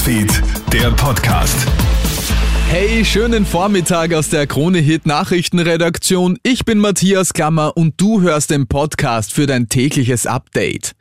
Newsfeed, der Podcast. Hey, schönen Vormittag aus der Krone Hit Nachrichtenredaktion. Ich bin Matthias Klammer und du hörst den Podcast für dein tägliches Update.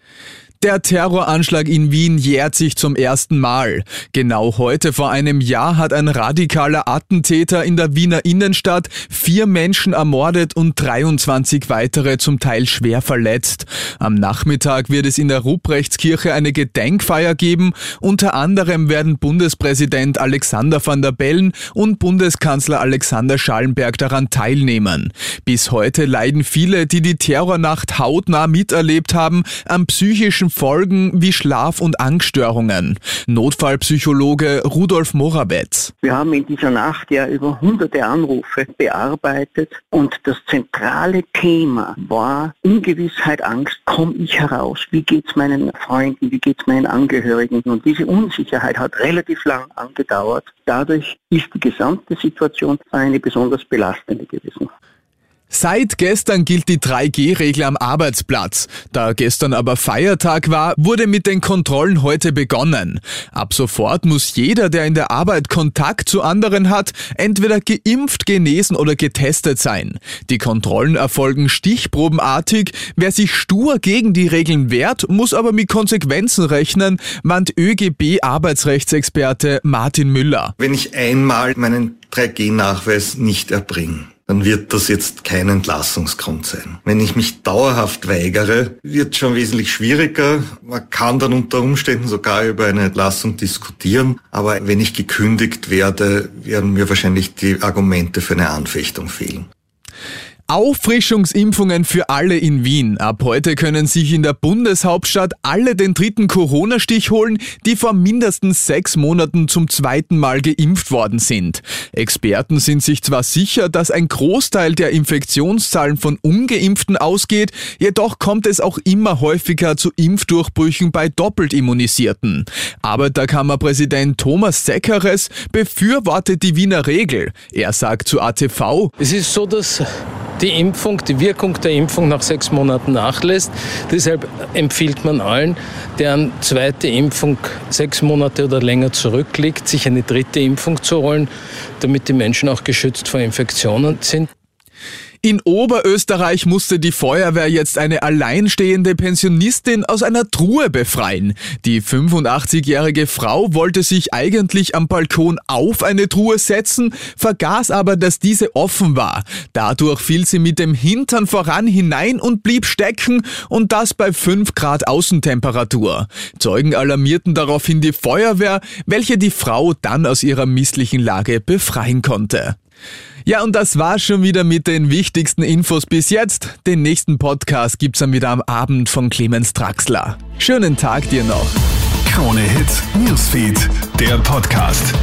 Der Terroranschlag in Wien jährt sich zum ersten Mal. Genau heute vor einem Jahr hat ein radikaler Attentäter in der Wiener Innenstadt vier Menschen ermordet und 23 weitere zum Teil schwer verletzt. Am Nachmittag wird es in der Ruprechtskirche eine Gedenkfeier geben. Unter anderem werden Bundespräsident Alexander van der Bellen und Bundeskanzler Alexander Schallenberg daran teilnehmen. Bis heute leiden viele, die die Terrornacht hautnah miterlebt haben, am psychischen Folgen wie Schlaf- und Angststörungen. Notfallpsychologe Rudolf Morawetz. Wir haben in dieser Nacht ja über hunderte Anrufe bearbeitet und das zentrale Thema war Ungewissheit, Angst, komme ich heraus, wie geht es meinen Freunden, wie geht es meinen Angehörigen und diese Unsicherheit hat relativ lang angedauert. Dadurch ist die gesamte Situation eine besonders belastende gewesen. Seit gestern gilt die 3G-Regel am Arbeitsplatz. Da gestern aber Feiertag war, wurde mit den Kontrollen heute begonnen. Ab sofort muss jeder, der in der Arbeit Kontakt zu anderen hat, entweder geimpft, genesen oder getestet sein. Die Kontrollen erfolgen stichprobenartig. Wer sich stur gegen die Regeln wehrt, muss aber mit Konsequenzen rechnen, meint ÖGB-Arbeitsrechtsexperte Martin Müller. Wenn ich einmal meinen 3G-Nachweis nicht erbringe, dann wird das jetzt kein Entlassungsgrund sein. Wenn ich mich dauerhaft weigere, wird schon wesentlich schwieriger. Man kann dann unter Umständen sogar über eine Entlassung diskutieren. Aber wenn ich gekündigt werde, werden mir wahrscheinlich die Argumente für eine Anfechtung fehlen. Auffrischungsimpfungen für alle in Wien. Ab heute können sich in der Bundeshauptstadt alle den dritten Corona-Stich holen, die vor mindestens sechs Monaten zum zweiten Mal geimpft worden sind. Experten sind sich zwar sicher, dass ein Großteil der Infektionszahlen von ungeimpften ausgeht, jedoch kommt es auch immer häufiger zu Impfdurchbrüchen bei doppelt Immunisierten. Arbeiterkammerpräsident Thomas Seckeres befürwortet die Wiener Regel. Er sagt zu ATV, es ist so, dass die Impfung, die Wirkung der Impfung nach sechs Monaten nachlässt. Deshalb empfiehlt man allen, deren zweite Impfung sechs Monate oder länger zurückliegt, sich eine dritte Impfung zu holen, damit die Menschen auch geschützt vor Infektionen sind. In Oberösterreich musste die Feuerwehr jetzt eine alleinstehende Pensionistin aus einer Truhe befreien. Die 85-jährige Frau wollte sich eigentlich am Balkon auf eine Truhe setzen, vergaß aber, dass diese offen war. Dadurch fiel sie mit dem Hintern voran hinein und blieb stecken und das bei 5 Grad Außentemperatur. Zeugen alarmierten daraufhin die Feuerwehr, welche die Frau dann aus ihrer misslichen Lage befreien konnte. Ja, und das war schon wieder mit den wichtigsten Infos bis jetzt. Den nächsten Podcast gibt's dann wieder am Abend von Clemens Draxler. Schönen Tag dir noch. Krone Hits, Newsfeed, der Podcast.